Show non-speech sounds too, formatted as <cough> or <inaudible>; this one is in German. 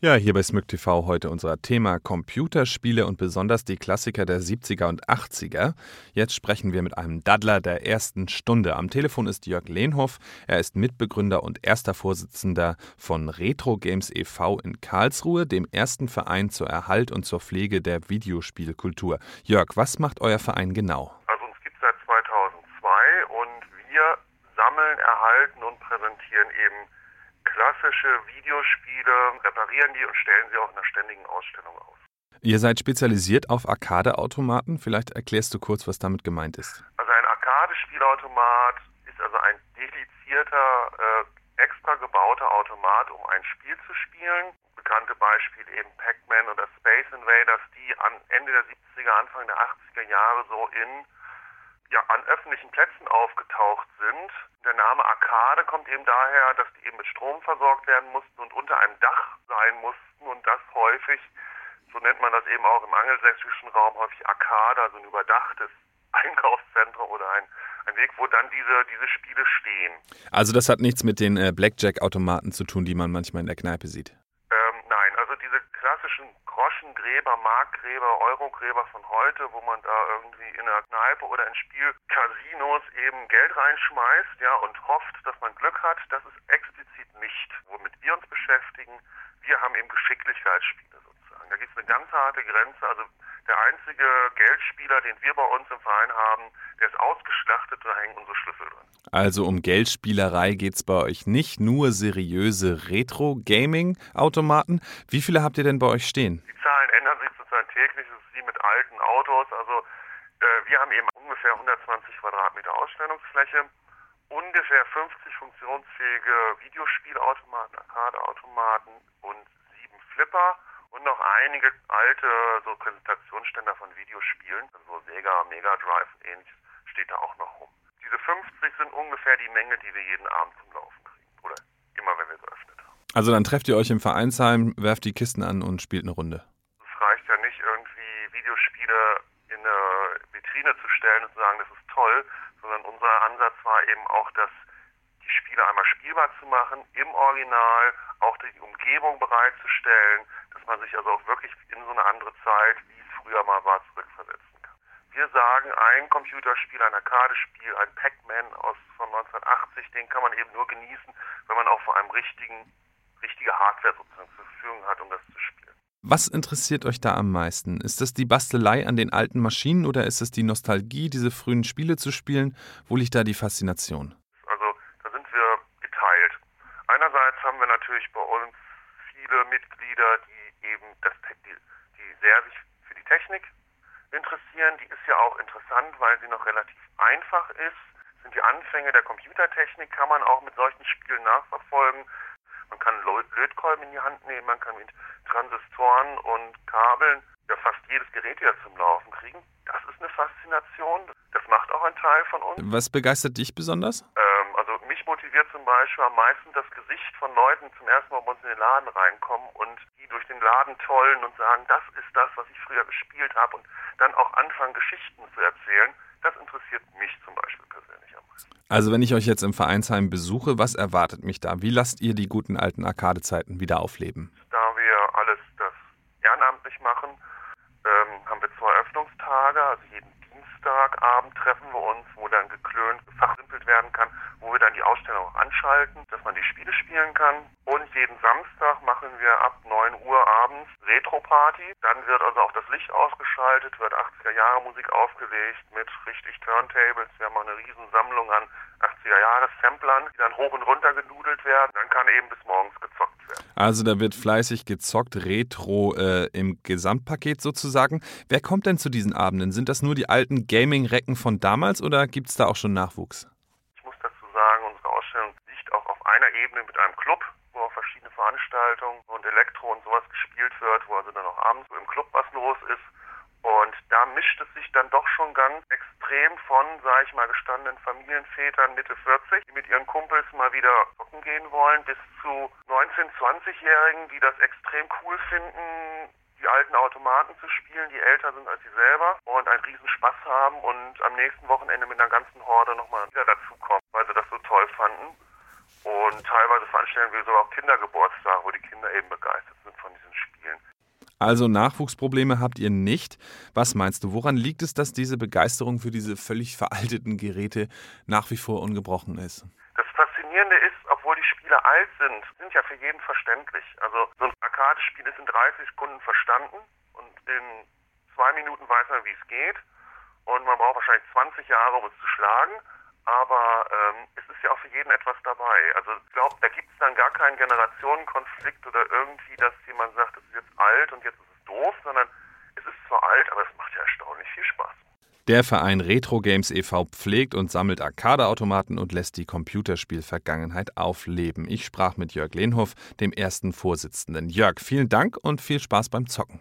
Ja, hier bei Smyk TV heute unser Thema Computerspiele und besonders die Klassiker der 70er und 80er. Jetzt sprechen wir mit einem Daddler der ersten Stunde. Am Telefon ist Jörg Lehnhoff. Er ist Mitbegründer und erster Vorsitzender von Retro Games e.V. in Karlsruhe, dem ersten Verein zur Erhalt und zur Pflege der Videospielkultur. Jörg, was macht euer Verein genau? Also uns gibt es seit 2002 und wir sammeln, erhalten und präsentieren eben klassische Videospiele, reparieren die und stellen sie auch in einer ständigen Ausstellung aus. Ihr seid spezialisiert auf Arcade-Automaten. Vielleicht erklärst du kurz, was damit gemeint ist. Also ein Arcade-Spielautomat ist also ein dedizierter, äh, extra gebauter Automat, um ein Spiel zu spielen. Bekannte Beispiele eben Pac-Man oder Space Invaders, die an Ende der 70er, Anfang der 80er Jahre so in ja, an öffentlichen Plätzen aufgetaucht sind. Der Name Arkade kommt eben daher, dass die eben mit Strom versorgt werden mussten und unter einem Dach sein mussten und das häufig, so nennt man das eben auch im angelsächsischen Raum, häufig Arkade, also ein überdachtes <laughs> Einkaufszentrum oder ein, ein Weg, wo dann diese, diese Spiele stehen. Also das hat nichts mit den äh, Blackjack-Automaten zu tun, die man manchmal in der Kneipe sieht. Ähm, nein, also diese klassischen Groschengräber, Markgräber, Eurogräber von heute, wo man da irgendwie in einer Kneipe oder in Spielcasinos eben Geld reinschmeißt, ja, und hofft, dass man Glück hat, das ist explizit nicht, womit wir uns beschäftigen. Wir haben eben Geschicklichkeitsspiele sozusagen. Da gibt es eine ganz harte Grenze. Also der einzige Geldspieler, den wir bei uns im Verein haben, der ist ausgeschlachtet, da hängen unsere Schlüssel drin. Also um Geldspielerei geht es bei euch nicht, nur seriöse Retro-Gaming-Automaten. Wie viele habt ihr denn bei euch stehen? Die Zahlen ändern sich sozusagen täglich, das ist wie mit alten Autos. Also äh, wir haben eben ungefähr 120 Quadratmeter Ausstellungsfläche, ungefähr 50 funktionsfähige Videospielautomaten, Arcade-Automaten und sieben Flipper und noch einige alte so Präsentationsständer von Videospielen, also Sega, Mega Drive und ähnliches, steht da auch noch rum. Diese 50 sind ungefähr die Menge, die wir jeden Abend zum Laufen kriegen. Oder immer, wenn wir geöffnet haben. Also dann trefft ihr euch im Vereinsheim, werft die Kisten an und spielt eine Runde. Es reicht ja nicht irgendwie Videospiele in eine Vitrine zu stellen und zu sagen, das ist toll, sondern unser Ansatz war eben auch, dass die Spiele einmal spielbar zu machen, im Original, auch die Umgebung bereitzustellen, dass man sich also auch wirklich in so eine andere Zeit, wie es früher mal war, kann. Wir sagen, ein Computerspiel, ein Arcade-Spiel, ein Pac-Man aus von 1980, den kann man eben nur genießen, wenn man auch vor einem richtigen, richtige Hardware sozusagen zur Verfügung hat, um das zu spielen. Was interessiert euch da am meisten? Ist das die Bastelei an den alten Maschinen oder ist es die Nostalgie, diese frühen Spiele zu spielen? Wo liegt da die Faszination? Also da sind wir geteilt. Einerseits haben wir natürlich bei uns viele Mitglieder, die eben das, die, die sehr sich für die Technik interessieren. Die ist ja auch interessant, weil sie noch relativ einfach ist. Das sind die Anfänge der Computertechnik, kann man auch mit solchen Spielen nachverfolgen. Man kann Lötkolben in die Hand nehmen, man kann mit Transistoren und Kabeln ja fast jedes Gerät wieder zum Laufen kriegen. Das ist eine Faszination. Das macht auch ein Teil von uns. Was begeistert dich besonders? Also mich motiviert zum Beispiel am meisten das Gesicht von Leuten zum ersten Mal bei uns in den Laden reinkommen und die durch den Laden tollen und sagen, das ist das, was ich früher gespielt habe und dann auch anfangen, Geschichten zu erzählen. Das interessiert mich zum Beispiel persönlich am meisten. Also wenn ich euch jetzt im Vereinsheim besuche, was erwartet mich da? Wie lasst ihr die guten alten Arcade-Zeiten wieder aufleben? Da wir alles das ehrenamtlich machen, ähm, haben wir zwei Öffnungstage, also jeden Dienstagabend treffen wir uns, wo dann geklönt, gefachsimpelt werden kann, wo wir dann die Ausstellung auch anschalten, dass man die Spiele spielen kann. Und jeden Samstag machen wir ab 9 Uhr abends Retro-Party. Dann wird also auch das Licht ausgeschaltet, wird 80er Jahre Musik aufgelegt mit richtig Turntables. Wir haben auch eine riesen Sammlung an 80er Jahre Samplern, die dann hoch und runter genudelt werden. Dann kann eben bis morgens gezockt werden. Also da wird fleißig gezockt, Retro äh, im Gesamtpaket sozusagen. Wer kommt denn zu diesen Abenden? Sind das nur die alten Gaming-Recken von damals oder gibt es da auch schon Nachwuchs? Ich muss dazu sagen, unsere Ausstellung liegt auch auf einer Ebene mit einem Club, wo auch verschiedene Veranstaltungen und Elektro und sowas gespielt wird, wo also dann auch abends im Club was los ist. Und da mischt es sich dann doch schon ganz extrem von, sage ich mal, gestandenen Familienvätern Mitte 40, die mit ihren Kumpels mal wieder zocken gehen wollen, bis zu 19-, 20-Jährigen, die das extrem cool finden, die alten Automaten zu spielen, die älter sind als sie selber und einen riesen Spaß haben und am nächsten Wochenende mit einer ganzen Horde nochmal wieder dazukommen, weil sie das so toll veranstalten wir sogar auch Kindergeburtstage, wo die Kinder eben begeistert sind von Also Nachwuchsprobleme habt ihr nicht. Was meinst du, woran liegt es, dass diese Begeisterung für diese völlig veralteten Geräte nach wie vor ungebrochen ist? Das Faszinierende ist, obwohl die Spiele alt sind, sind ja für jeden verständlich. Also so ein Arcade-Spiel ist in 30 Sekunden verstanden und in zwei Minuten weiß man, wie es geht. Und man braucht wahrscheinlich 20 Jahre, um es zu schlagen aber ähm, es ist ja auch für jeden etwas dabei. Also ich glaube, da gibt es dann gar keinen Generationenkonflikt oder irgendwie, dass jemand sagt, das ist jetzt alt und jetzt ist es doof, sondern es ist zwar alt, aber es macht ja erstaunlich viel Spaß. Der Verein Retro Games e.V. pflegt und sammelt Arcade-Automaten und lässt die Computerspielvergangenheit aufleben. Ich sprach mit Jörg Lehnhoff, dem ersten Vorsitzenden. Jörg, vielen Dank und viel Spaß beim Zocken.